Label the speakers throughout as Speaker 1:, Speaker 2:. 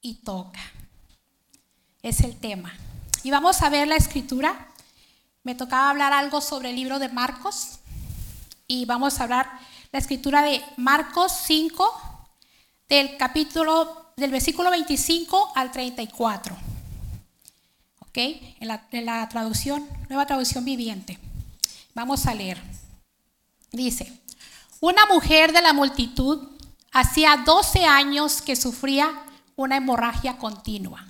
Speaker 1: y toca. Es el tema. Y vamos a ver la escritura. Me tocaba hablar algo sobre el libro de Marcos. Y vamos a hablar la escritura de Marcos 5, del capítulo, del versículo 25 al 34. ¿Ok? En la, en la traducción, nueva traducción viviente. Vamos a leer. Dice, una mujer de la multitud hacía 12 años que sufría una hemorragia continua.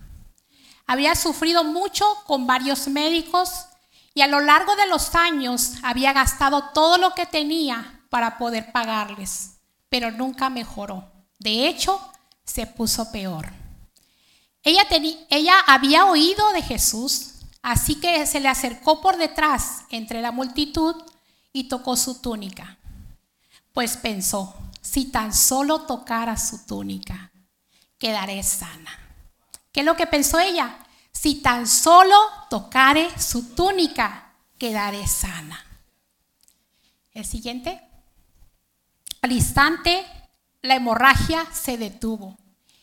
Speaker 1: Había sufrido mucho con varios médicos y a lo largo de los años había gastado todo lo que tenía para poder pagarles, pero nunca mejoró. De hecho, se puso peor. Ella, ella había oído de Jesús, así que se le acercó por detrás entre la multitud y tocó su túnica. Pues pensó, si tan solo tocara su túnica, quedaré sana. ¿Qué es lo que pensó ella? Si tan solo tocare su túnica, quedaré sana. El siguiente. Al instante, la hemorragia se detuvo.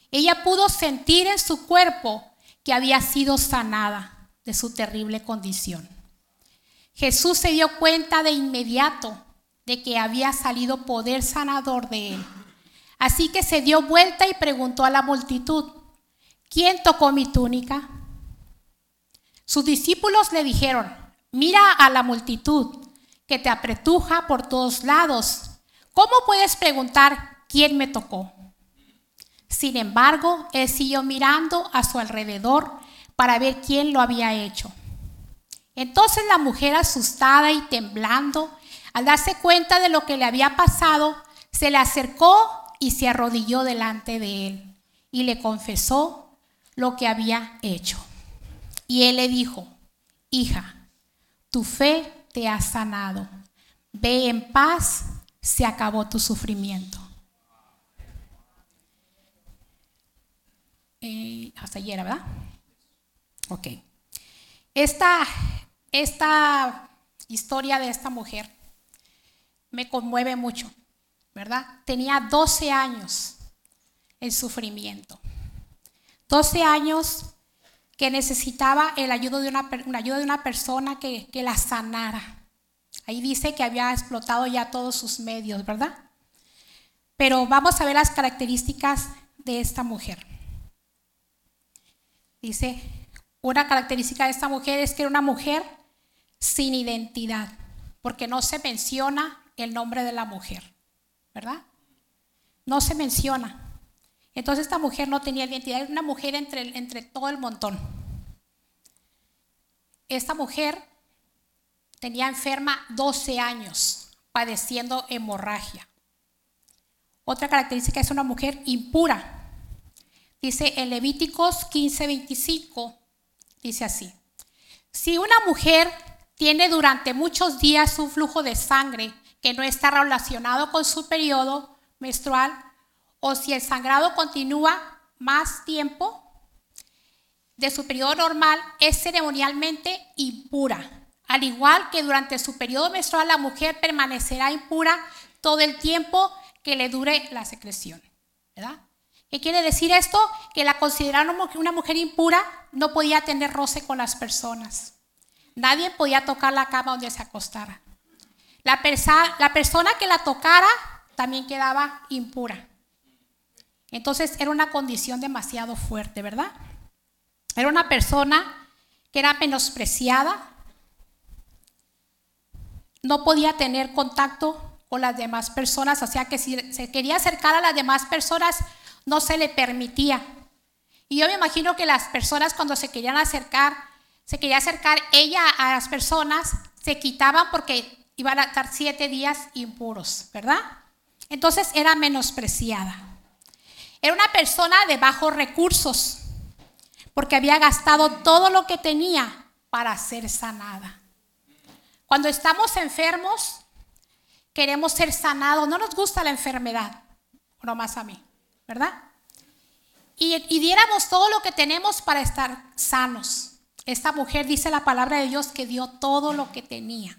Speaker 1: Ella pudo sentir en su cuerpo que había sido sanada de su terrible condición. Jesús se dio cuenta de inmediato de que había salido poder sanador de él. Así que se dio vuelta y preguntó a la multitud, ¿quién tocó mi túnica? Sus discípulos le dijeron, mira a la multitud que te apretuja por todos lados. ¿Cómo puedes preguntar quién me tocó? Sin embargo, él siguió mirando a su alrededor para ver quién lo había hecho. Entonces la mujer asustada y temblando al darse cuenta de lo que le había pasado, se le acercó y se arrodilló delante de él y le confesó lo que había hecho. Y él le dijo, hija, tu fe te ha sanado. Ve en paz, se acabó tu sufrimiento. Eh, hasta ayer, ¿verdad? Ok. Esta, esta historia de esta mujer me conmueve mucho, ¿verdad? Tenía 12 años en sufrimiento. 12 años que necesitaba el ayuda de una, ayuda de una persona que, que la sanara. Ahí dice que había explotado ya todos sus medios, ¿verdad? Pero vamos a ver las características de esta mujer. Dice, una característica de esta mujer es que era una mujer sin identidad, porque no se menciona el nombre de la mujer, ¿verdad? No se menciona. Entonces esta mujer no tenía identidad, era una mujer entre, entre todo el montón. Esta mujer tenía enferma 12 años, padeciendo hemorragia. Otra característica es una mujer impura. Dice en Levíticos 15:25, dice así, si una mujer tiene durante muchos días un flujo de sangre que no está relacionado con su periodo menstrual o si el sangrado continúa más tiempo de su periodo normal, es ceremonialmente impura. Al igual que durante su periodo menstrual la mujer permanecerá impura todo el tiempo que le dure la secreción. ¿verdad? ¿Qué quiere decir esto? Que la consideraron una mujer impura, no podía tener roce con las personas. Nadie podía tocar la cama donde se acostara. La, la persona que la tocara también quedaba impura. Entonces era una condición demasiado fuerte, ¿verdad? Era una persona que era menospreciada, no podía tener contacto con las demás personas, o sea que si se quería acercar a las demás personas, no se le permitía. Y yo me imagino que las personas cuando se querían acercar, se quería acercar ella a las personas, se quitaban porque iban a estar siete días impuros, ¿verdad? Entonces era menospreciada. Era una persona de bajos recursos, porque había gastado todo lo que tenía para ser sanada. Cuando estamos enfermos, queremos ser sanados. No nos gusta la enfermedad, no más a mí, ¿verdad? Y, y diéramos todo lo que tenemos para estar sanos. Esta mujer dice la palabra de Dios que dio todo lo que tenía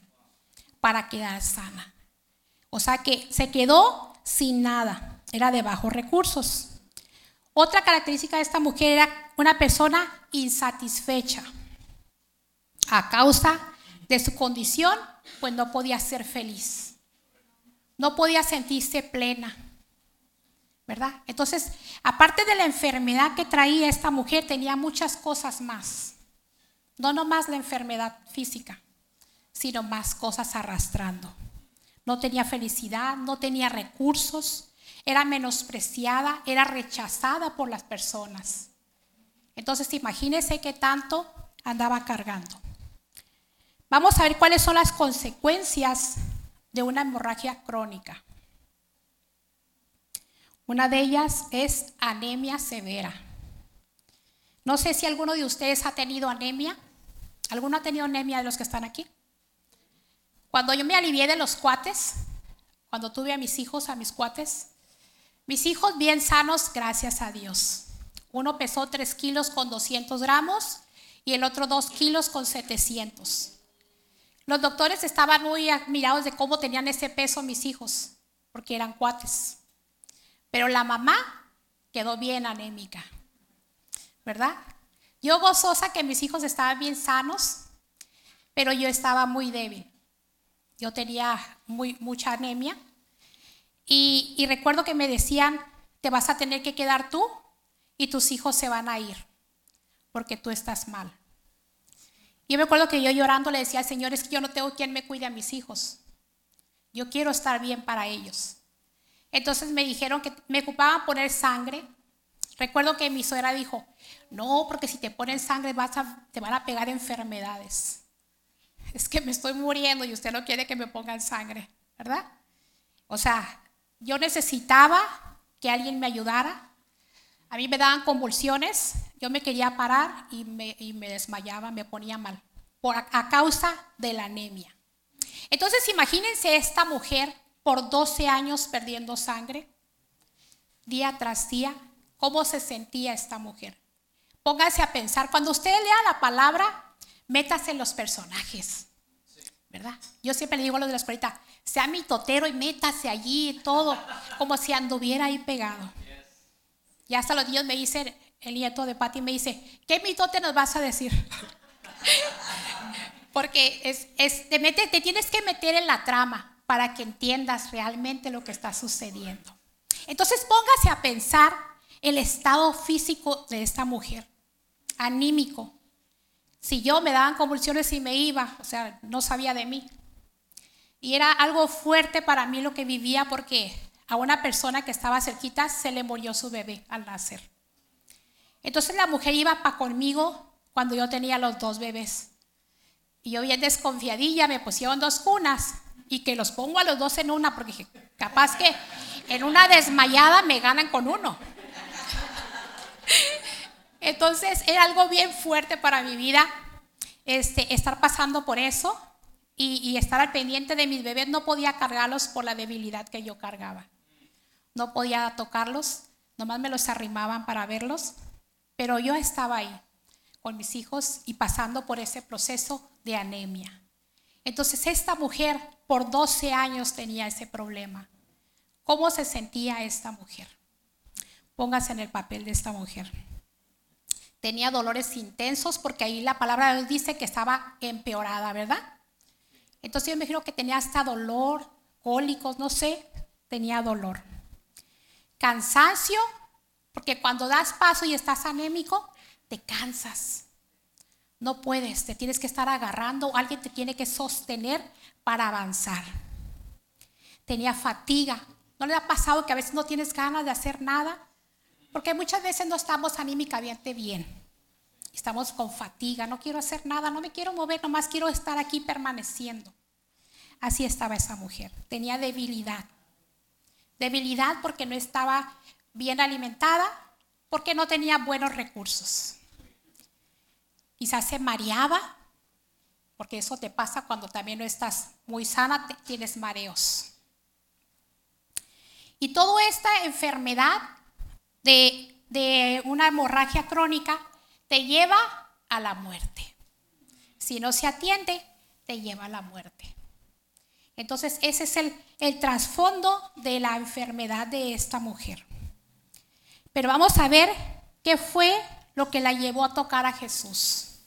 Speaker 1: para quedar sana. O sea que se quedó sin nada, era de bajos recursos. Otra característica de esta mujer era una persona insatisfecha. A causa de su condición, pues no podía ser feliz. No podía sentirse plena. ¿Verdad? Entonces, aparte de la enfermedad que traía esta mujer, tenía muchas cosas más. No nomás la enfermedad física, sino más cosas arrastrando. No tenía felicidad, no tenía recursos, era menospreciada, era rechazada por las personas. Entonces, imagínense qué tanto andaba cargando. Vamos a ver cuáles son las consecuencias de una hemorragia crónica. Una de ellas es anemia severa. No sé si alguno de ustedes ha tenido anemia. ¿Alguno ha tenido anemia de los que están aquí? Cuando yo me alivié de los cuates, cuando tuve a mis hijos, a mis cuates, mis hijos bien sanos, gracias a Dios. Uno pesó 3 kilos con 200 gramos y el otro 2 kilos con 700. Los doctores estaban muy admirados de cómo tenían ese peso mis hijos, porque eran cuates. Pero la mamá quedó bien anémica, ¿verdad? Yo gozosa que mis hijos estaban bien sanos, pero yo estaba muy débil. Yo tenía muy, mucha anemia. Y, recuerdo que me decían, te vas a tener que quedar tú y tus hijos se van a ir, porque tú estás mal. Yo me acuerdo que yo llorando le decía al Señor, es que yo no tengo quien me cuide a mis hijos. Yo quiero estar bien para ellos. Entonces me dijeron que me ocupaban poner sangre. Recuerdo que mi suegra dijo, no, porque si te ponen sangre vas te van a pegar enfermedades es que me estoy muriendo y usted no quiere que me pongan sangre, ¿verdad? O sea, yo necesitaba que alguien me ayudara. A mí me daban convulsiones, yo me quería parar y me, desmayaba, me ponía mal, por, a causa de la anemia. Entonces imagínense esta mujer por 12 años perdiendo sangre, día tras día, cómo se sentía esta mujer. Póngase a pensar, cuando usted lea la palabra, métase en los personajes, ¿verdad? Yo siempre le digo a los de la escuelita, sea mi totero y métase allí y todo, como si anduviera ahí pegado. Y hasta los niños me dicen, el nieto de Pati me dice, ¿qué mitote nos vas a decir? Porque es, te, te tienes que meter en la trama para que entiendas realmente lo que está sucediendo. Entonces póngase a pensar el estado físico de esta mujer, anímico, si yo me daban convulsiones y me iba, o sea, no sabía de mí. Y era algo fuerte para mí lo que vivía porque a una persona que estaba cerquita se le murió su bebé al nacer. Entonces la mujer iba para conmigo cuando yo tenía los dos bebés. Y yo bien desconfiadilla me pusieron dos cunas y que los pongo a los dos en una porque capaz que en una desmayada me ganan con uno. Entonces era algo bien fuerte para mi vida este, estar pasando por eso y, estar al pendiente de mis bebés. No podía cargarlos por la debilidad que yo cargaba. No podía tocarlos, nomás me los arrimaban para verlos, pero yo estaba ahí con mis hijos y pasando por ese proceso de anemia. Entonces esta mujer por 12 años tenía ese problema. ¿Cómo se sentía esta mujer? Póngase en el papel de esta mujer tenía dolores intensos porque ahí la palabra de Dios dice que estaba empeorada, ¿verdad? Entonces yo me imagino que tenía hasta dolor, cólicos, no sé, tenía dolor. Cansancio, porque cuando das paso y estás anémico, te cansas. No puedes, te tienes que estar agarrando, alguien te tiene que sostener para avanzar. Tenía fatiga. ¿No le ha pasado que a veces no tienes ganas de hacer nada? Porque muchas veces no estamos anímicamente bien. Estamos con fatiga, no quiero hacer nada, no me quiero mover, nomás quiero estar aquí permaneciendo. Así estaba esa mujer. Tenía debilidad. Debilidad porque no estaba bien alimentada, porque no tenía buenos recursos. Quizás se mareaba, porque eso te pasa cuando también no estás muy sana, tienes mareos. Y toda esta enfermedad de, una hemorragia crónica te lleva a la muerte. Si no se atiende, te lleva a la muerte. Entonces, ese es el, el trasfondo de la enfermedad de esta mujer. Pero vamos a ver qué fue lo que la llevó a tocar a Jesús.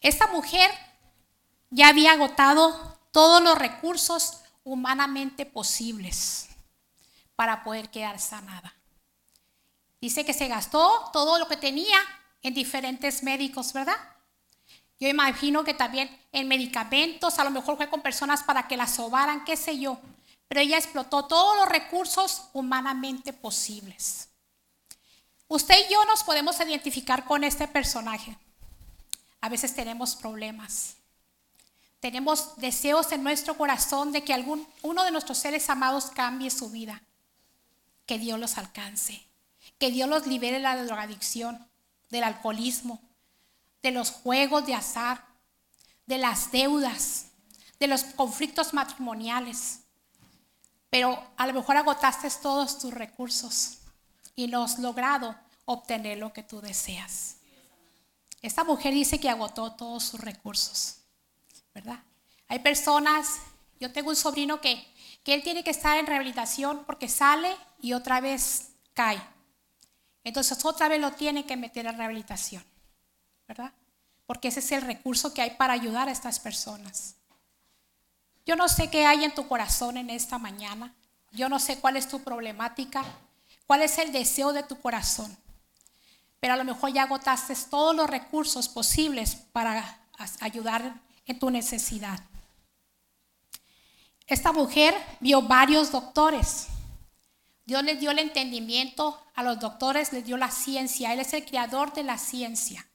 Speaker 1: Esta mujer ya había agotado todos los recursos humanamente posibles para poder quedar sanada. Dice que se gastó todo lo que tenía en diferentes médicos, ¿verdad? Yo imagino que también en medicamentos, a lo mejor fue con personas para que la sobaran, qué sé yo. Pero ella explotó todos los recursos humanamente posibles. Usted y yo nos podemos identificar con este personaje. A veces tenemos problemas. Tenemos deseos en nuestro corazón de que algún, uno de nuestros seres amados cambie su vida. Que Dios los alcance. Que Dios los libere de la drogadicción, del alcoholismo, de los juegos de azar, de las deudas, de los conflictos matrimoniales. Pero a lo mejor agotaste todos tus recursos y no has logrado obtener lo que tú deseas. Esta mujer dice que agotó todos sus recursos, ¿verdad? Hay personas, yo tengo un sobrino que, que él tiene que estar en rehabilitación porque sale y otra vez cae. Entonces otra vez lo tiene que meter en rehabilitación. ¿verdad? Porque ese es el recurso que hay para ayudar a estas personas. Yo no sé qué hay en tu corazón en esta mañana. Yo no sé cuál es tu problemática, cuál es el deseo de tu corazón. Pero a lo mejor ya agotaste todos los recursos posibles para ayudar en tu necesidad. Esta mujer vio varios doctores. Dios les dio el entendimiento a los doctores, les dio la ciencia. Él es el creador de la ciencia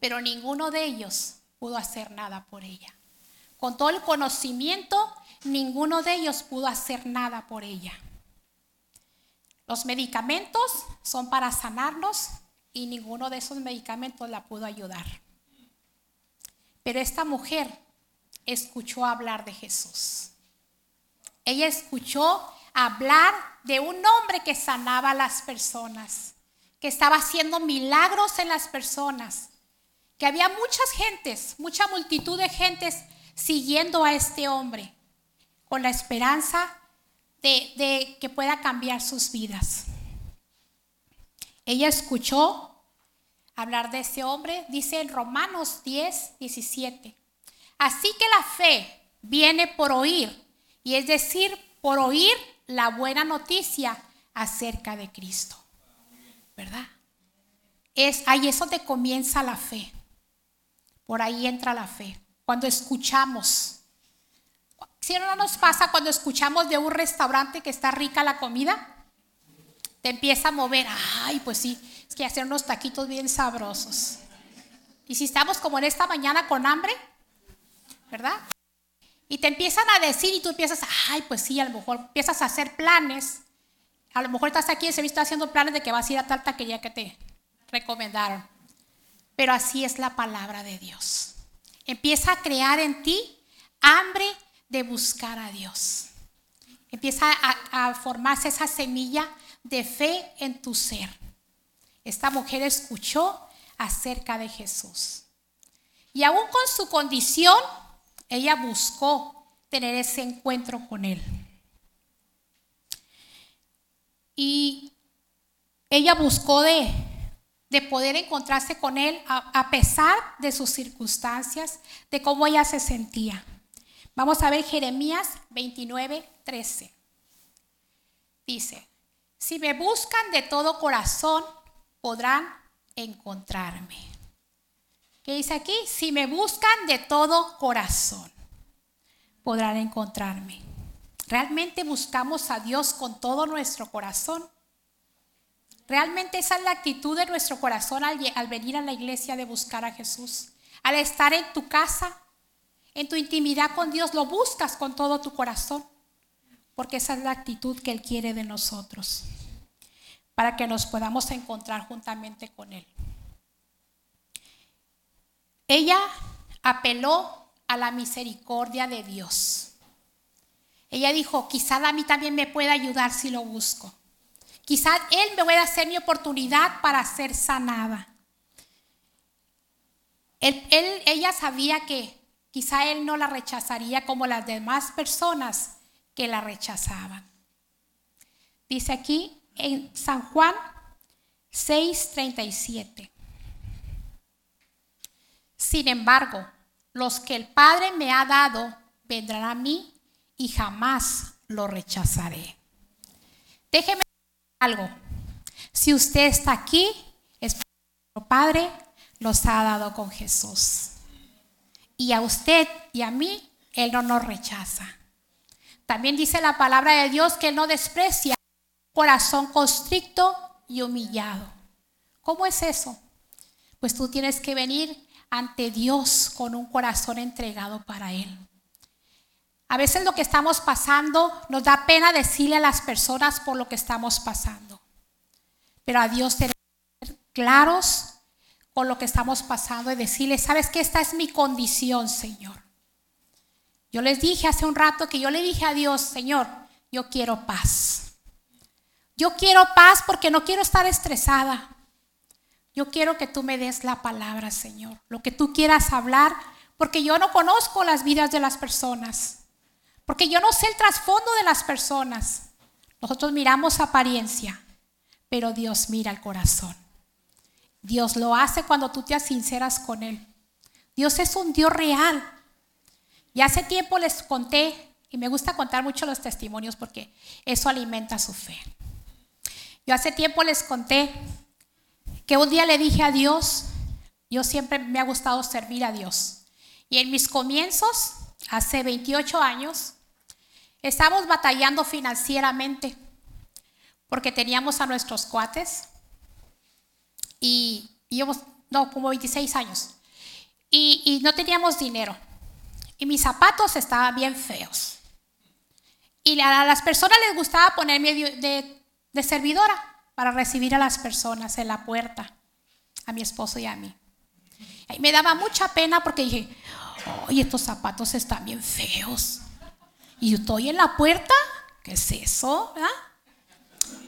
Speaker 1: pero ninguno de ellos pudo hacer nada por ella. Con todo el conocimiento, ninguno de ellos pudo hacer nada por ella. Los medicamentos son para sanarnos y ninguno de esos medicamentos la pudo ayudar. Pero esta mujer escuchó hablar de Jesús. Ella escuchó hablar de un hombre que sanaba a las personas, que estaba haciendo milagros en las personas, que había muchas gentes, mucha multitud de gentes siguiendo a este hombre con la esperanza de, que pueda cambiar sus vidas. Ella escuchó hablar de ese hombre, dice en Romanos 10, 17. Así que la fe viene por oír, y es decir, por oír la buena noticia acerca de Cristo. ¿Verdad? Es ahí eso te comienza la fe. Por ahí entra la fe. Cuando escuchamos. Si no nos pasa cuando escuchamos de un restaurante que está rica la comida, te empieza a mover. Ay, pues sí, es que hacer unos taquitos bien sabrosos. Y si estamos como en esta mañana con hambre, ¿verdad? Y te empiezan a decir y tú empiezas, ay, pues sí, a lo mejor empiezas a hacer planes. A lo mejor estás aquí en servicio haciendo planes de que vas a ir a tal taquería que te recomendaron. Pero así es la palabra de Dios. Empieza a crear en ti hambre de buscar a Dios. Empieza a, formarse esa semilla de fe en tu ser. Esta mujer escuchó acerca de Jesús. Y aún con su condición, ella buscó tener ese encuentro con Él. Y ella buscó de de poder encontrarse con Él a, pesar de sus circunstancias, de cómo ella se sentía. Vamos a ver Jeremías 29, 13. Dice, si me buscan de todo corazón, podrán encontrarme. ¿Qué dice aquí? Si me buscan de todo corazón, podrán encontrarme. ¿Realmente buscamos a Dios con todo nuestro corazón? Realmente esa es la actitud de nuestro corazón al, venir a la iglesia de buscar a Jesús. Al estar en tu casa, en tu intimidad con Dios, lo buscas con todo tu corazón. Porque esa es la actitud que Él quiere de nosotros. Para que nos podamos encontrar juntamente con Él. Ella apeló a la misericordia de Dios. Ella dijo, quizá a mí también me pueda ayudar si lo busco. Quizás Él me pueda hacer mi oportunidad para ser sanada. Él, ella sabía que quizá Él no la rechazaría como las demás personas que la rechazaban. Dice aquí en San Juan 6:37. Sin embargo, los que el Padre me ha dado vendrán a mí y jamás lo rechazaré. Déjeme algo. Si usted está aquí, es porque el Padre los ha dado con Jesús. Y a usted y a mí, Él no nos rechaza. También dice la palabra de Dios que Él no desprecia corazón constricto y humillado. ¿Cómo es eso? Pues tú tienes que venir ante Dios con un corazón entregado para Él. A veces lo que estamos pasando nos da pena decirle a las personas por lo que estamos pasando. Pero a Dios tenemos que ser claros con lo que estamos pasando y decirle, sabes que esta es mi condición, Señor. Yo les dije hace un rato que yo le dije a Dios, Señor, yo quiero paz. Yo quiero paz porque no quiero estar estresada. Yo quiero que tú me des la palabra, Señor, lo que tú quieras hablar, porque yo no conozco las vidas de las personas, porque yo no sé el trasfondo de las personas. Nosotros miramos apariencia, pero Dios mira el corazón. Dios lo hace cuando tú te sinceras con Él. Dios es un Dios real. Y hace tiempo les conté, y me gusta contar mucho los testimonios porque eso alimenta su fe. Yo hace tiempo les conté que un día le dije a Dios, yo siempre me ha gustado servir a Dios. Y en mis comienzos, hace 28 años, estábamos batallando financieramente porque teníamos a nuestros cuates y no, como 26 años, y, no teníamos dinero. Y mis zapatos estaban bien feos. Y a las personas les gustaba ponerme de, de servidora para recibir a las personas en la puerta, a mi esposo y a mí. Y me daba mucha pena porque dije, oye, estos zapatos están bien feos. Y yo estoy en la puerta, ¿qué es eso?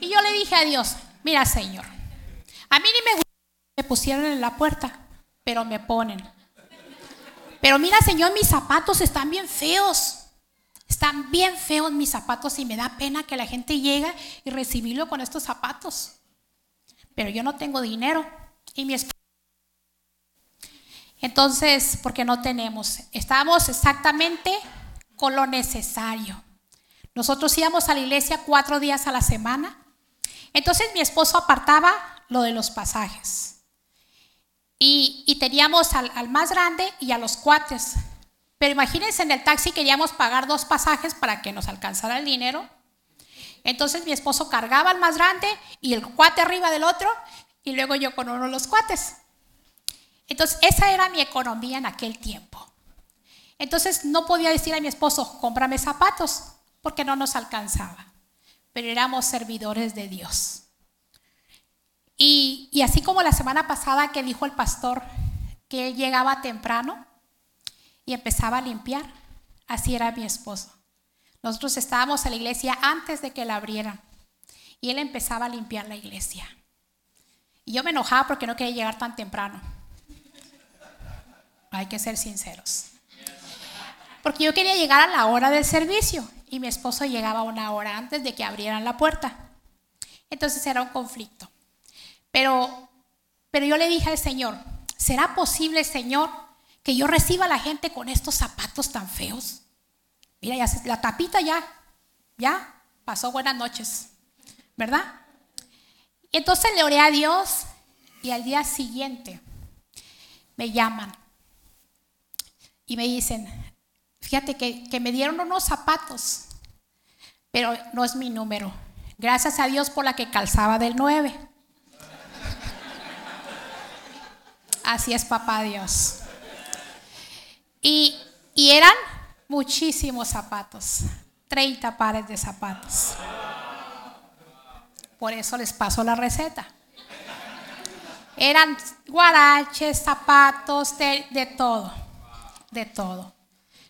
Speaker 1: Y yo le dije a Dios, mira Señor, a mí ni me gusta que me pusieran en la puerta, pero me ponen. Pero mira Señor, mis zapatos están bien feos. Están bien feos mis zapatos y me da pena que la gente llegue y recibirlo con estos zapatos. Pero yo no tengo dinero y mi esposo. Entonces, porque no tenemos, estamos exactamente con lo necesario. Nosotros íbamos a la iglesia cuatro días a la semana. Entonces mi esposo apartaba lo de los pasajes. Y, teníamos al, al, más grande y a los cuates. Pero imagínense, en el taxi queríamos pagar dos pasajes para que nos alcanzara el dinero. Entonces mi esposo cargaba al más grande y el cuate arriba del otro y luego yo con uno de los cuates. Entonces esa era mi economía en aquel tiempo. Entonces no podía decir a mi esposo, cómprame zapatos, porque no nos alcanzaba. Pero éramos servidores de Dios. Y, y así como la semana pasada que dijo el pastor que él llegaba temprano, y empezaba a limpiar. Así era mi esposo. Nosotros estábamos en la iglesia antes de que la abrieran y él empezaba a limpiar la iglesia. Y yo me enojaba porque no quería llegar tan temprano. Hay que ser sinceros. Porque yo quería llegar a la hora del servicio y mi esposo llegaba una hora antes de que abrieran la puerta. Entonces era un conflicto. Pero, pero yo le dije al Señor, ¿será posible, Señor, que yo reciba a la gente con estos zapatos tan feos. Mira, ya la tapita ya, ya pasó buenas noches, ¿verdad? Y entonces le oré a Dios y al día siguiente me llaman y me dicen, fíjate que, que me dieron unos zapatos, pero no es mi número. Gracias a Dios por la que calzaba del 9. Así es, papá Dios. Y, eran muchísimos zapatos, 30 pares de zapatos. Por eso les paso la receta. Eran guaraches, zapatos, de, de todo, de todo.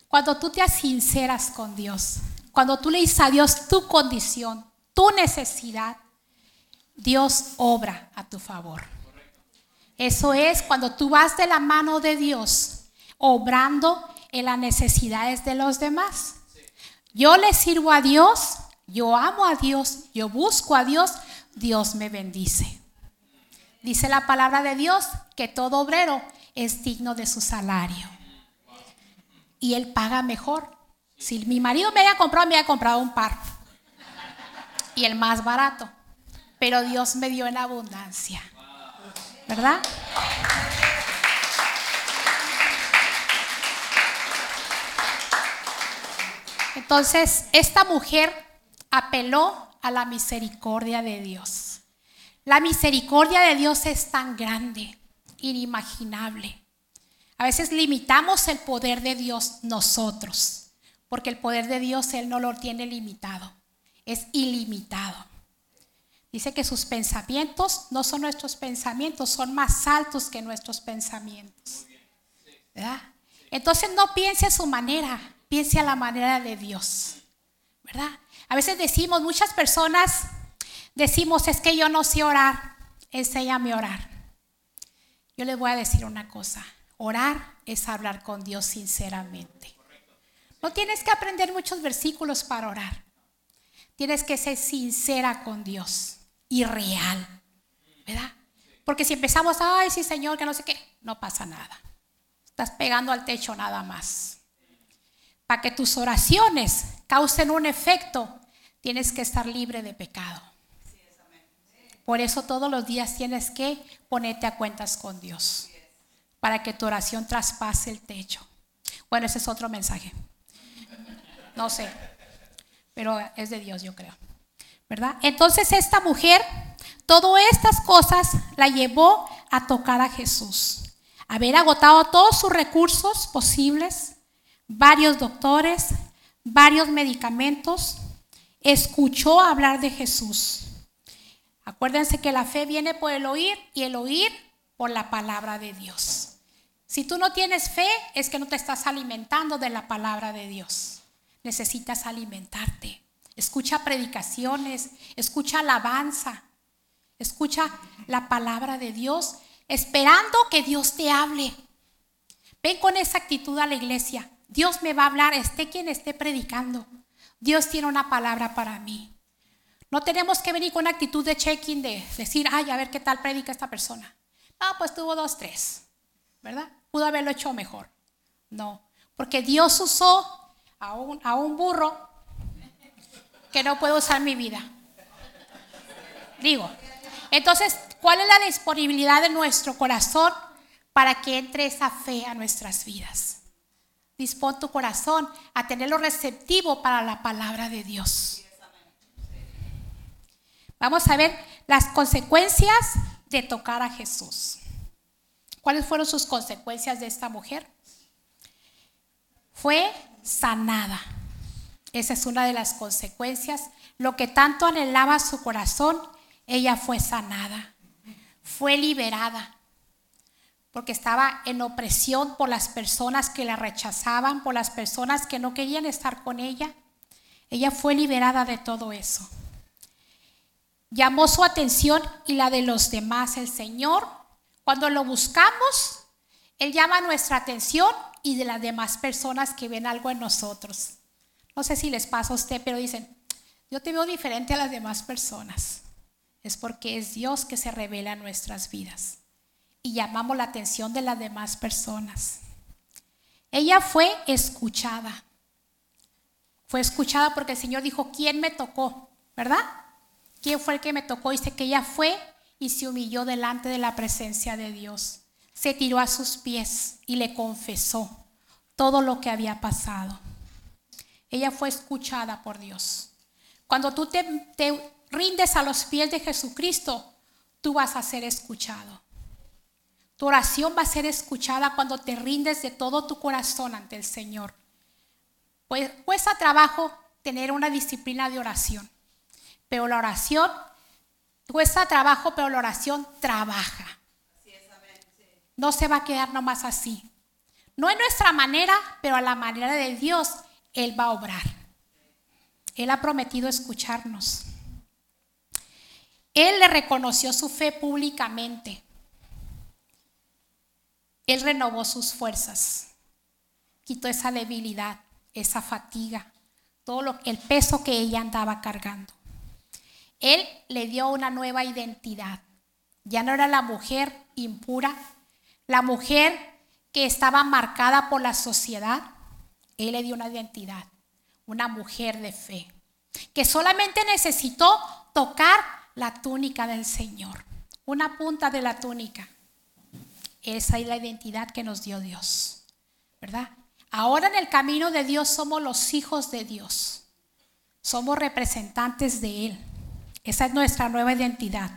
Speaker 1: Cuando tú te sinceras con Dios, cuando tú le dices a Dios tu condición, tu necesidad, Dios obra a tu favor. Eso es cuando tú vas de la mano de Dios obrando en las necesidades de los demás. Yo le sirvo a Dios, yo amo a Dios, yo busco a Dios, Dios me bendice. Dice la palabra de Dios que todo obrero es digno de su salario. Y él paga mejor. Si mi marido me había comprado, me había comprado un par. Y el más barato. Pero Dios me dio en abundancia. ¿Verdad? Entonces, esta mujer apeló a la misericordia de Dios. La misericordia de Dios es tan grande, inimaginable. A veces limitamos el poder de Dios nosotros, porque el poder de Dios Él no lo tiene limitado, es ilimitado. Dice que sus pensamientos no son nuestros pensamientos, son más altos que nuestros pensamientos. Entonces no piense a su manera, piense a la manera de Dios. ¿Verdad? A veces decimos, muchas personas decimos, es que yo no sé orar, enséñame a orar. Yo les voy a decir una cosa, orar es hablar con Dios sinceramente. No tienes que aprender muchos versículos para orar. Tienes que ser sincera con Dios y real, ¿verdad? Porque si empezamos, ay, sí, Señor, que no sé qué, no pasa nada. Estás pegando al techo nada más. Para que tus oraciones causen un efecto, tienes que estar libre de pecado. Por eso todos los días tienes que ponerte a cuentas con Dios, para que tu oración traspase el techo. Bueno, ese es otro mensaje. No sé, pero es de Dios, yo creo. ¿Verdad? Entonces esta mujer, todas estas cosas la llevó a tocar a Jesús. Haber agotado todos sus recursos posibles, varios doctores, varios medicamentos, escuchó hablar de Jesús. Acuérdense que la fe viene por el oír y el oír por la palabra de Dios. Si tú no tienes fe, es que no te estás alimentando de la palabra de Dios. Necesitas alimentarte. Escucha predicaciones, escucha alabanza, escucha la palabra de Dios, esperando que Dios te hable. Ven con esa actitud a la iglesia. Dios me va a hablar, esté quien esté predicando. Dios tiene una palabra para mí. No tenemos que venir con una actitud de check-in, de decir, ay, a ver qué tal predica esta persona. Ah, pues tuvo dos, tres, ¿verdad? Pudo haberlo hecho mejor. No, porque Dios usó a un, a un burro que no puede usar mi vida. Digo, entonces, ¿cuál es la disponibilidad de nuestro corazón para que entre esa fe a nuestras vidas? Dispón tu corazón a tenerlo receptivo para la palabra de Dios. Vamos a ver las consecuencias de tocar a Jesús. ¿Cuáles fueron sus consecuencias de esta mujer? Fue sanada. Esa es una de las consecuencias. Lo que tanto anhelaba su corazón, ella fue sanada. Fue liberada porque estaba en opresión por las personas que la rechazaban, por las personas que no querían estar con ella. Ella fue liberada de todo eso. Llamó su atención y la de los demás el Señor. Cuando lo buscamos, Él llama nuestra atención y de las demás personas que ven algo en nosotros. No sé si les pasa a usted, pero dicen, yo te veo diferente a las demás personas. Es porque es Dios que se revela en nuestras vidas y llamamos la atención de las demás personas. Ella fue escuchada. Fue escuchada porque el Señor dijo, ¿quién me tocó? ¿Verdad? ¿Quién fue el que me tocó? Dice que ella fue y se humilló delante de la presencia de Dios. Se tiró a sus pies y le confesó todo lo que había pasado. Ella fue escuchada por Dios. Cuando tú te, te rindes a los pies de Jesucristo, tú vas a ser escuchado. Tu oración va a ser escuchada cuando te rindes de todo tu corazón ante el Señor. Pues cuesta trabajo tener una disciplina de oración, pero la oración cuesta trabajo, pero la oración trabaja. No se va a quedar nomás así. No es nuestra manera, pero a la manera de Dios, Él va a obrar. Él ha prometido escucharnos. Él le reconoció su fe públicamente. Él renovó sus fuerzas, quitó esa debilidad, esa fatiga, todo lo, el peso que ella andaba cargando. Él le dio una nueva identidad. Ya no era la mujer impura, la mujer que estaba marcada por la sociedad. Él le dio una identidad, una mujer de fe, que solamente necesitó tocar la túnica del Señor, una punta de la túnica. Esa es la identidad que nos dio Dios, ¿verdad? Ahora en el camino de Dios somos los hijos de Dios. Somos representantes de Él. Esa es nuestra nueva identidad.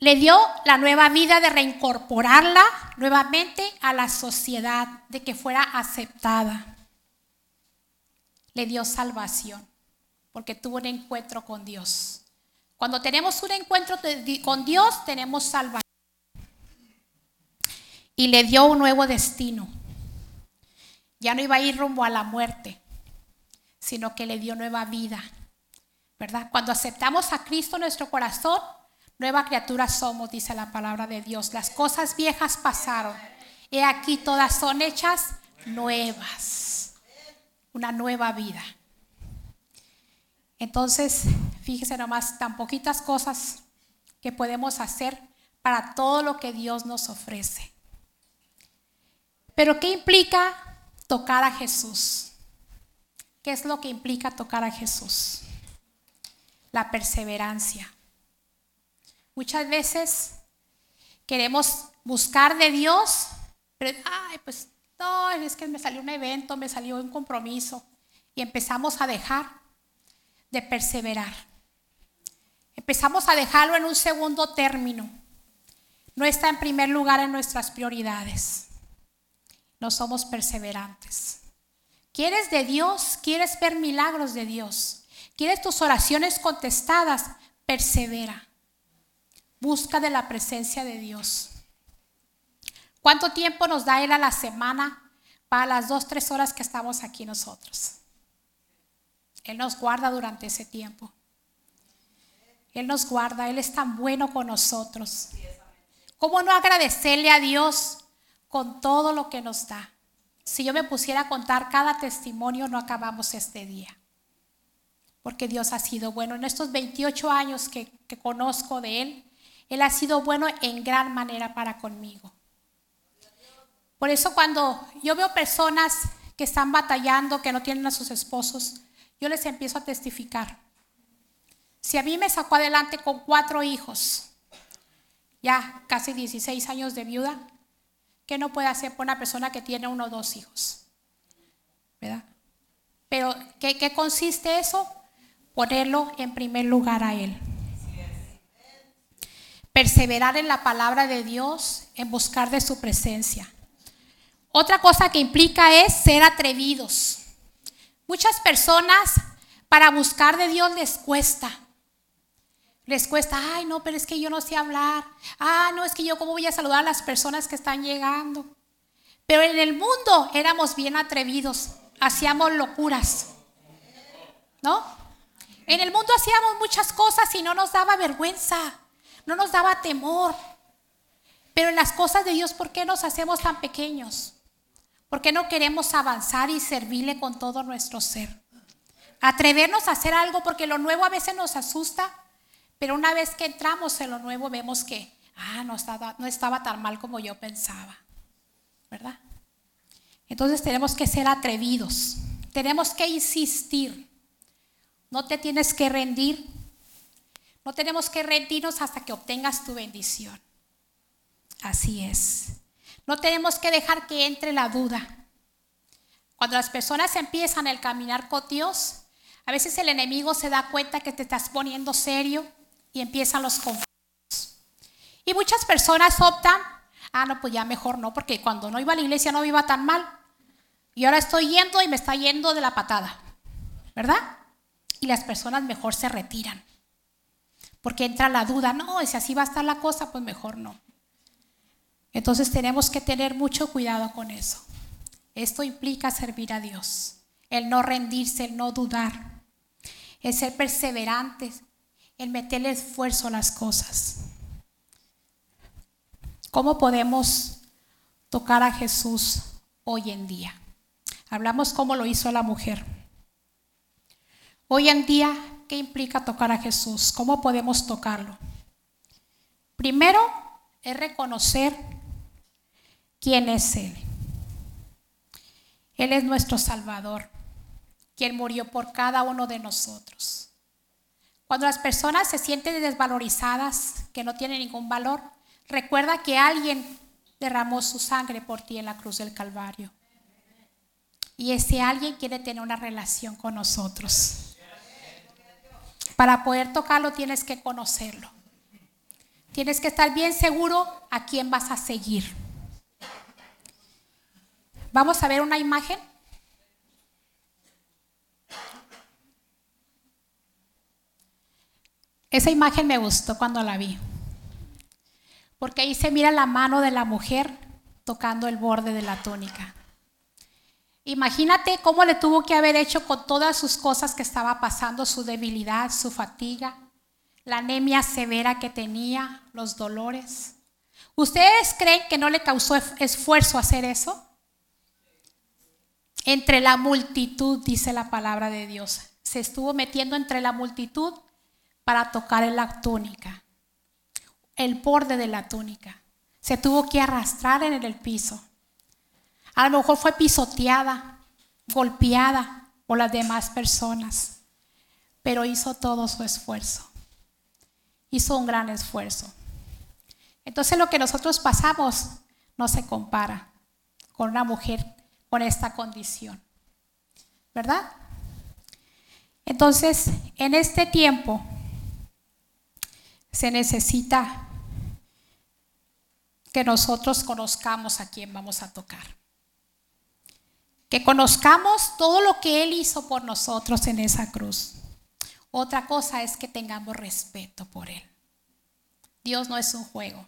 Speaker 1: Le dio la nueva vida de reincorporarla nuevamente a la sociedad, de que fuera aceptada. Le dio salvación, porque tuvo un encuentro con Dios. Cuando tenemos un encuentro con Dios, tenemos salvación. Y le dio un nuevo destino. Ya no iba a ir rumbo a la muerte, sino que le dio nueva vida. ¿Verdad? Cuando aceptamos a Cristo en nuestro corazón, nueva criatura somos, dice la palabra de Dios. Las cosas viejas pasaron. He aquí todas son hechas nuevas. Una nueva vida. Entonces, fíjese nomás, tan poquitas cosas que podemos hacer para todo lo que Dios nos ofrece. Pero ¿qué implica tocar a Jesús? ¿Qué es lo que implica tocar a Jesús? La perseverancia. Muchas veces queremos buscar de Dios, pero, ay, pues no, es que me salió un evento, me salió un compromiso, y empezamos a dejar de perseverar. Empezamos a dejarlo en un segundo término. No está en primer lugar en nuestras prioridades no somos perseverantes. ¿Quieres de Dios? ¿Quieres ver milagros de Dios? ¿Quieres tus oraciones contestadas? Persevera. Busca de la presencia de Dios. ¿Cuánto tiempo nos da Él a la semana para las dos, tres horas que estamos aquí nosotros? Él nos guarda durante ese tiempo. Él nos guarda, Él es tan bueno con nosotros. ¿Cómo no agradecerle a Dios con todo lo que nos da. Si yo me pusiera a contar cada testimonio, no acabamos este día. Porque Dios ha sido bueno. En estos 28 años que, conozco de Él, Él ha sido bueno en gran manera para conmigo. Por eso cuando yo veo personas que están batallando, que no tienen a sus esposos, yo les empiezo a testificar. Si a mí me sacó adelante con cuatro hijos, ya casi 16 años de viuda, ¿Qué no puede hacer por una persona que tiene uno o dos hijos? ¿Verdad? Pero, ¿qué, ¿qué, consiste eso? Ponerlo en primer lugar a Él. Perseverar en la palabra de Dios, en buscar de su presencia. Otra cosa que implica es ser atrevidos. Muchas personas para buscar de Dios les cuesta. Les cuesta, ay, no, pero es que yo no sé hablar. Ah, no, es que yo cómo voy a saludar a las personas que están llegando. Pero en el mundo éramos bien atrevidos, hacíamos locuras. ¿No? En el mundo hacíamos muchas cosas y no nos daba vergüenza, no nos daba temor. Pero en las cosas de Dios, ¿por qué nos hacemos tan pequeños? ¿Por qué no queremos avanzar y servirle con todo nuestro ser? Atrevernos a hacer algo porque lo nuevo a veces nos asusta pero una vez que entramos en lo nuevo vemos que, ah, no estaba, no estaba tan mal como yo pensaba, ¿verdad? Entonces tenemos que ser atrevidos, tenemos que insistir, no te tienes que rendir, no tenemos que rendirnos hasta que obtengas tu bendición. Así es. No tenemos que dejar que entre la duda. Cuando las personas empiezan el caminar con Dios, a veces el enemigo se da cuenta que te estás poniendo serio, y empiezan los conflictos. Y muchas personas optan, ah, no, pues ya mejor no, porque cuando no iba a la iglesia no iba tan mal. Y ahora estoy yendo y me está yendo de la patada, ¿verdad? Y las personas mejor se retiran. Porque entra la duda, no, si así va a estar la cosa, pues mejor no. Entonces tenemos que tener mucho cuidado con eso. Esto implica servir a Dios, el no rendirse, el no dudar, el ser perseverantes, el meterle esfuerzo a las cosas. ¿Cómo podemos tocar a Jesús hoy en día? Hablamos cómo lo hizo la mujer. Hoy en día ¿qué implica tocar a Jesús? ¿Cómo podemos tocarlo? Primero es reconocer quién es Él. Él es nuestro Salvador, quien murió por cada uno de nosotros. Cuando las personas se sienten desvalorizadas, que no tienen ningún valor, recuerda que alguien derramó su sangre por ti en la cruz del Calvario. Y ese alguien quiere tener una relación con nosotros. Para poder tocarlo tienes que conocerlo. Tienes que estar bien seguro a quién vas a seguir. Vamos a ver una imagen. Esa imagen me gustó cuando la vi. Porque ahí se mira la mano de la mujer tocando el borde de la túnica. Imagínate cómo le tuvo que haber hecho con todas sus cosas que estaba pasando, su debilidad, su fatiga, la anemia severa que tenía, los dolores. ¿Ustedes creen que no le causó esfuerzo hacer eso? Entre la multitud, dice la palabra de Dios. Se estuvo metiendo entre la multitud para tocar en la túnica, el borde de la túnica. Se tuvo que arrastrar en el piso. A lo mejor fue pisoteada, golpeada por las demás personas, pero hizo todo su esfuerzo. Hizo un gran esfuerzo. Entonces lo que nosotros pasamos no se compara con una mujer con esta condición. ¿Verdad? Entonces, en este tiempo se necesita que nosotros conozcamos a quién vamos a tocar que conozcamos todo lo que Él hizo por nosotros en esa cruz. Otra cosa es que tengamos respeto por Él. Dios no es un juego.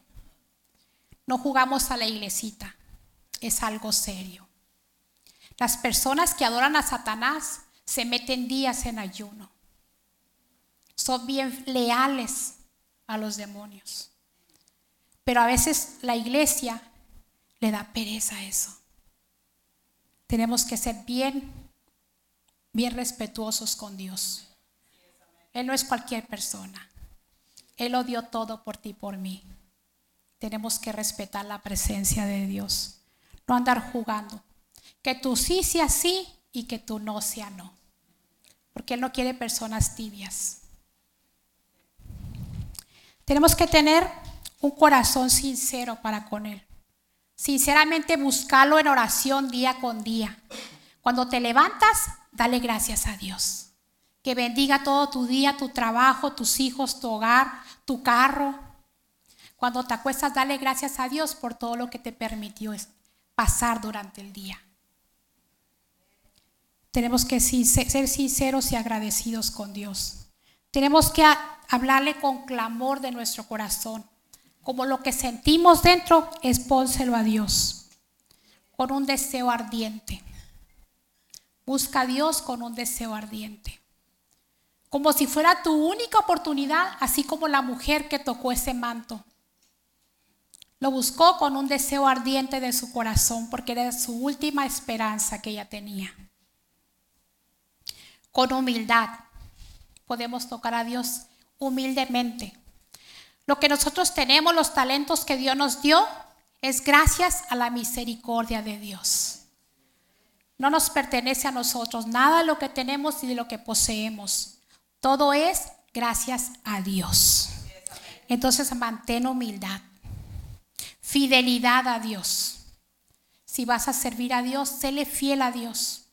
Speaker 1: No jugamos a la iglesita. Es algo serio. Las personas que adoran a Satanás se meten días en ayuno. Son bien leales a los demonios. Pero a veces la iglesia le da pereza a eso tenemos que ser bien, bien respetuosos con Dios. Él no es cualquier persona. Él lo dio todo por ti, por mí. Tenemos que respetar la presencia de Dios. No andar jugando. Que tú sí sea sí y que tú no sea no. Porque Él no quiere personas tibias. Tenemos que tener un corazón sincero para con Él. Sinceramente, buscarlo en oración día con día. Cuando te levantas, dale gracias a Dios. Que bendiga todo tu día, tu trabajo, tus hijos, tu hogar, tu carro. Cuando te acuestas, dale gracias a Dios por todo lo que te permitió pasar durante el día. Tenemos que ser sinceros y agradecidos con Dios. Tenemos que hablarle con clamor de nuestro corazón como lo que sentimos dentro, expónselo a Dios con un deseo ardiente. Busca a Dios con un deseo ardiente. Como si fuera tu única oportunidad, así como la mujer que tocó ese manto. Lo buscó con un deseo ardiente de su corazón porque era su última esperanza que ella tenía. Con humildad podemos tocar a Dios humildemente lo que nosotros tenemos, los talentos que Dios nos dio, es gracias a la misericordia de Dios. No nos pertenece a nosotros nada de lo que tenemos y de lo que poseemos. Todo es gracias a Dios. Entonces mantén humildad, fidelidad a Dios. Si vas a servir a Dios, séle fiel a Dios.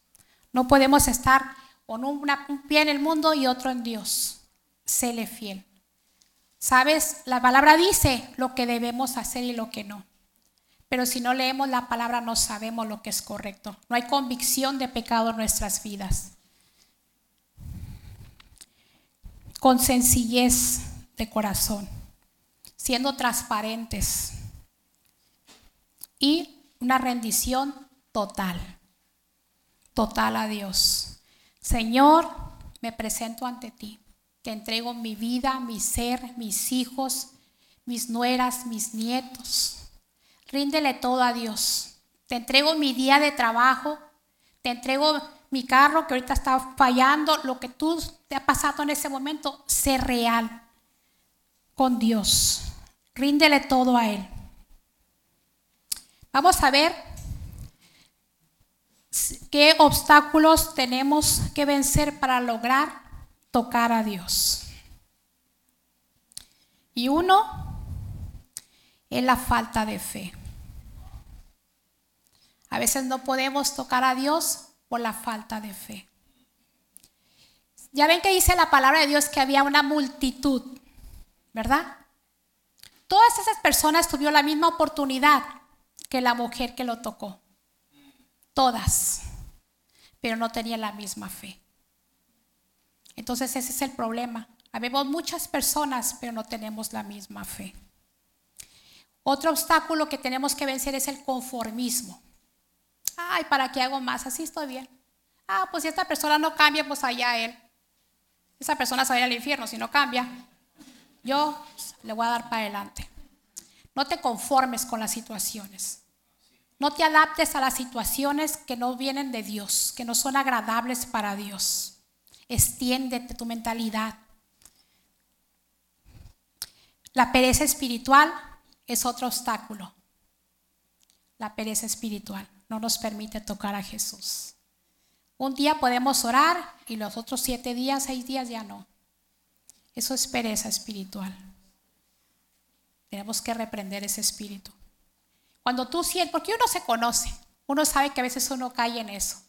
Speaker 1: No podemos estar con un pie en el mundo y otro en Dios. Séle fiel. Sabes, la palabra dice lo que debemos hacer y lo que no. Pero si no leemos la palabra no sabemos lo que es correcto. No hay convicción de pecado en nuestras vidas. Con sencillez de corazón, siendo transparentes y una rendición total, total a Dios. Señor, me presento ante ti. Te entrego mi vida, mi ser, mis hijos, mis nueras, mis nietos. Ríndele todo a Dios. Te entrego mi día de trabajo. te entrego mi carro que ahorita está fallando, lo que tú te ha pasado en ese momento, sé real con Dios. Ríndele todo a Él. Vamos a ver qué obstáculos tenemos que vencer para lograr tocar a Dios. Y uno es la falta de fe. A veces no podemos tocar a Dios por la falta de fe. Ya ven que dice la palabra de Dios que había una multitud, ¿verdad? Todas esas personas tuvieron la misma oportunidad que la mujer que lo tocó. Todas. Pero no tenían la misma fe. Entonces ese es el problema. Habemos muchas personas, pero no tenemos la misma fe. Otro obstáculo que tenemos que vencer es el conformismo. Ay, ¿para qué hago más? Así estoy bien. Ah, pues si esta persona no cambia, pues allá él. Esa persona se al infierno si no cambia. Yo le voy a dar para adelante. No te conformes con las situaciones. No te adaptes a las situaciones que no vienen de Dios, que no son agradables para Dios. Extiéndete tu mentalidad. La pereza espiritual es otro obstáculo. La pereza espiritual no nos permite tocar a Jesús. Un día podemos orar y los otros siete días, seis días ya no. Eso es pereza espiritual. Tenemos que reprender ese espíritu. Cuando tú sientes, porque uno se conoce, uno sabe que a veces uno cae en eso,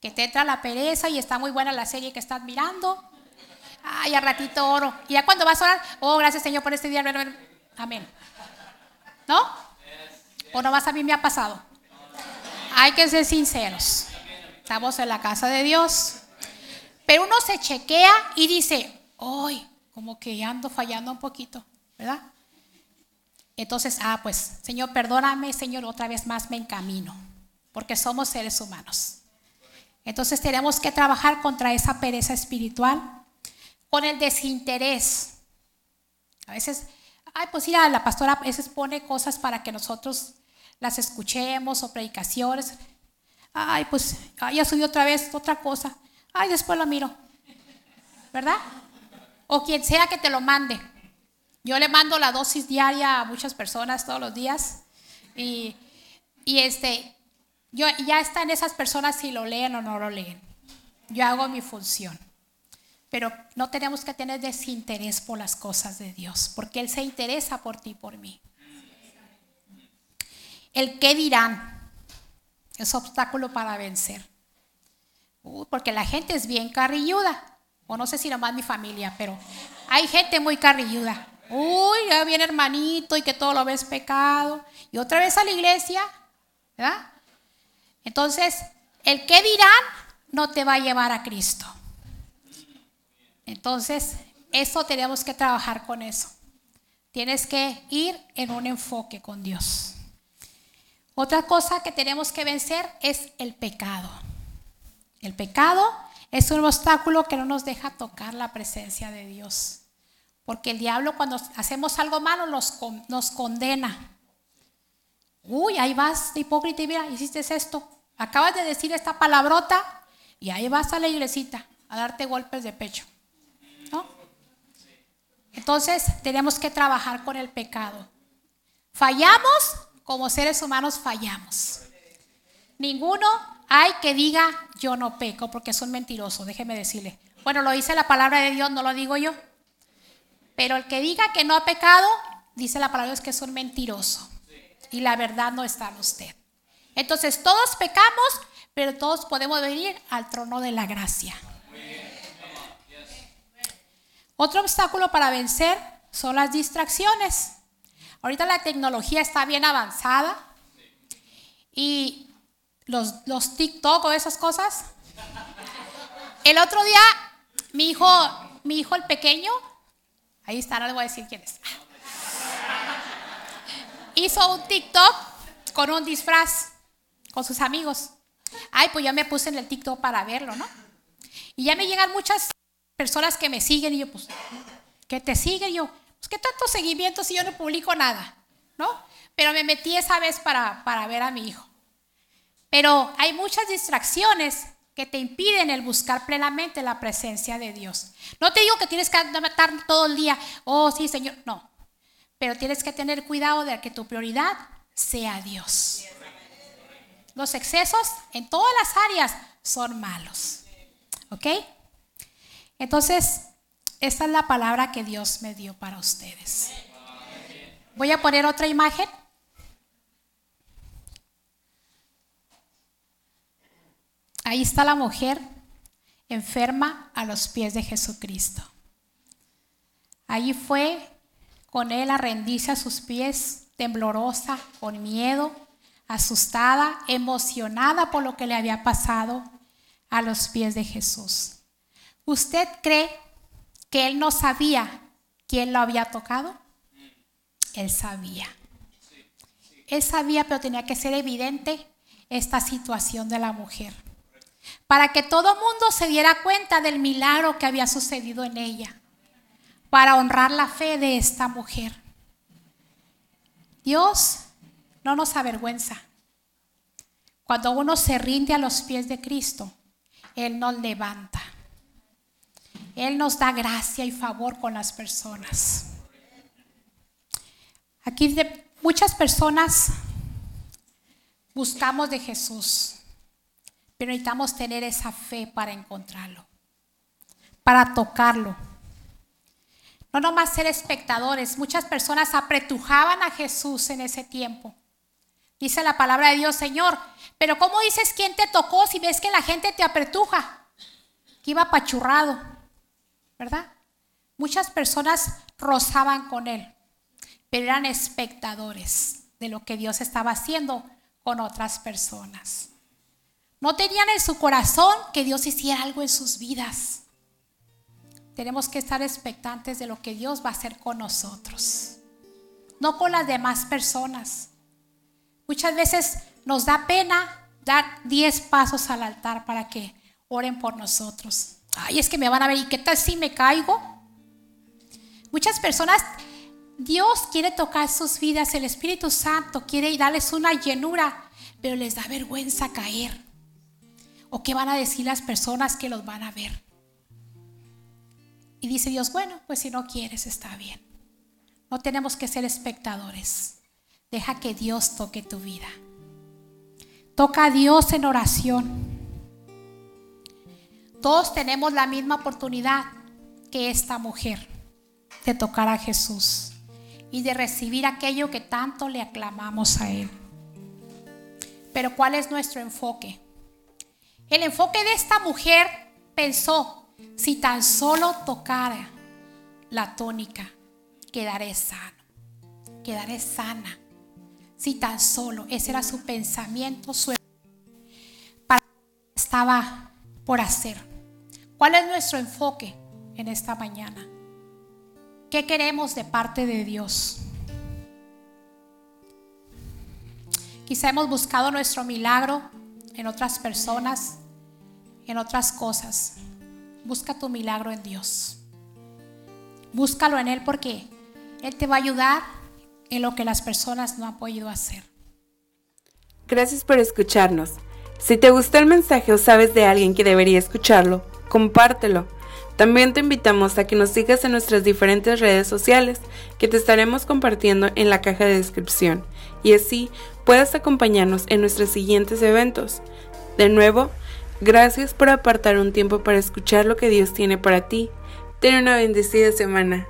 Speaker 1: que te entra la pereza y está muy buena la serie que estás mirando. Ay, a ratito oro. Y ya cuando vas a orar, oh, gracias Señor por este día. Amén. ¿No? ¿O no vas a mí me ha pasado? Hay que ser sinceros. Estamos en la casa de Dios. Pero uno se chequea y dice, hoy, como que ando fallando un poquito, ¿verdad? Entonces, ah, pues, Señor, perdóname, Señor, otra vez más me encamino, porque somos seres humanos. Entonces tenemos que trabajar contra esa pereza espiritual, con el desinterés. A veces, ay, pues mira, la pastora a veces pone cosas para que nosotros las escuchemos o predicaciones. Ay, pues, ay, ya subió otra vez otra cosa. Ay, después lo miro. ¿Verdad? O quien sea que te lo mande. Yo le mando la dosis diaria a muchas personas todos los días y, este, yo, ya están esas personas si lo leen o no lo leen. Yo hago mi función. Pero no tenemos que tener desinterés por las cosas de Dios, porque Él se interesa por ti y por mí. El qué dirán es obstáculo para vencer. porque la gente es bien carrilluda. O no sé si nomás mi familia, pero hay gente muy carrilluda. Uy, ya viene hermanito y que todo lo ves pecado. Y otra vez a la iglesia, ¿verdad? Entonces, el que dirán no te va a llevar a Cristo. Entonces, eso tenemos que trabajar con eso. Tienes que ir en un enfoque con Dios. Otra cosa que tenemos que vencer es el pecado. El pecado es un obstáculo que no nos deja tocar la presencia de Dios. Porque el diablo cuando hacemos algo malo nos, nos condena. Uy, ahí vas, hipócrita, y mira, hiciste esto. Acabas de decir esta palabrota y ahí vas a la iglesita a darte golpes de pecho. ¿No? Entonces tenemos que trabajar con el pecado. Fallamos, como seres humanos fallamos. Ninguno hay que diga yo no peco porque son mentirosos, déjeme decirle. Bueno, lo dice la palabra de Dios, no lo digo yo. Pero el que diga que no ha pecado, dice la palabra de Dios que es un mentiroso. Y la verdad no está en usted. Entonces todos pecamos, pero todos podemos venir al trono de la gracia. Otro obstáculo para vencer son las distracciones. Ahorita la tecnología está bien avanzada y los, los TikTok o esas cosas. El otro día, mi hijo, mi hijo el pequeño, Ahí está, no le voy a decir quién es. Hizo un TikTok con un disfraz con sus amigos. Ay, pues ya me puse en el TikTok para verlo, ¿no? Y ya me llegan muchas personas que me siguen y yo, pues, que te siguen? yo, pues, ¿qué tanto seguimiento si yo no publico nada? ¿No? Pero me metí esa vez para, para ver a mi hijo. Pero hay muchas distracciones que te impiden el buscar plenamente la presencia de Dios. No te digo que tienes que estar todo el día, oh sí, Señor, no. Pero tienes que tener cuidado de que tu prioridad sea Dios. Los excesos en todas las áreas son malos. ¿Ok? Entonces, esta es la palabra que Dios me dio para ustedes. Voy a poner otra imagen. Ahí está la mujer enferma a los pies de Jesucristo. Allí fue con él a rendirse a sus pies, temblorosa, con miedo, asustada, emocionada por lo que le había pasado a los pies de Jesús. ¿Usted cree que él no sabía quién lo había tocado? Él sabía. Él sabía, pero tenía que ser evidente esta situación de la mujer para que todo mundo se diera cuenta del milagro que había sucedido en ella, para honrar la fe de esta mujer. Dios no nos avergüenza. Cuando uno se rinde a los pies de Cristo, Él nos levanta. Él nos da gracia y favor con las personas. Aquí muchas personas buscamos de Jesús pero necesitamos tener esa fe para encontrarlo, para tocarlo. No nomás ser espectadores. Muchas personas apretujaban a Jesús en ese tiempo. Dice la palabra de Dios, Señor, pero ¿cómo dices quién te tocó si ves que la gente te apretuja? Que iba apachurrado, ¿verdad? Muchas personas rozaban con él, pero eran espectadores de lo que Dios estaba haciendo con otras personas. No tenían en su corazón que Dios hiciera algo en sus vidas. Tenemos que estar expectantes de lo que Dios va a hacer con nosotros, no con las demás personas. Muchas veces nos da pena dar 10 pasos al altar para que oren por nosotros. Ay, es que me van a ver, ¿y qué tal si me caigo? Muchas personas, Dios quiere tocar sus vidas, el Espíritu Santo quiere darles una llenura, pero les da vergüenza caer. ¿O qué van a decir las personas que los van a ver? Y dice Dios, bueno, pues si no quieres está bien. No tenemos que ser espectadores. Deja que Dios toque tu vida. Toca a Dios en oración. Todos tenemos la misma oportunidad que esta mujer de tocar a Jesús y de recibir aquello que tanto le aclamamos a Él. Pero ¿cuál es nuestro enfoque? El enfoque de esta mujer pensó, si tan solo tocara la tónica, quedaré sano, quedaré sana. Si tan solo, ese era su pensamiento, su para estaba por hacer. ¿Cuál es nuestro enfoque en esta mañana? ¿Qué queremos de parte de Dios? Quizá hemos buscado nuestro milagro en otras personas, en otras cosas. Busca tu milagro en Dios. Búscalo en Él porque Él te va a ayudar en lo que las personas no han podido hacer.
Speaker 2: Gracias por escucharnos. Si te gustó el mensaje o sabes de alguien que debería escucharlo, compártelo. También te invitamos a que nos sigas en nuestras diferentes redes sociales que te estaremos compartiendo en la caja de descripción y así puedas acompañarnos en nuestros siguientes eventos. De nuevo, gracias por apartar un tiempo para escuchar lo que Dios tiene para ti. Ten una bendecida semana.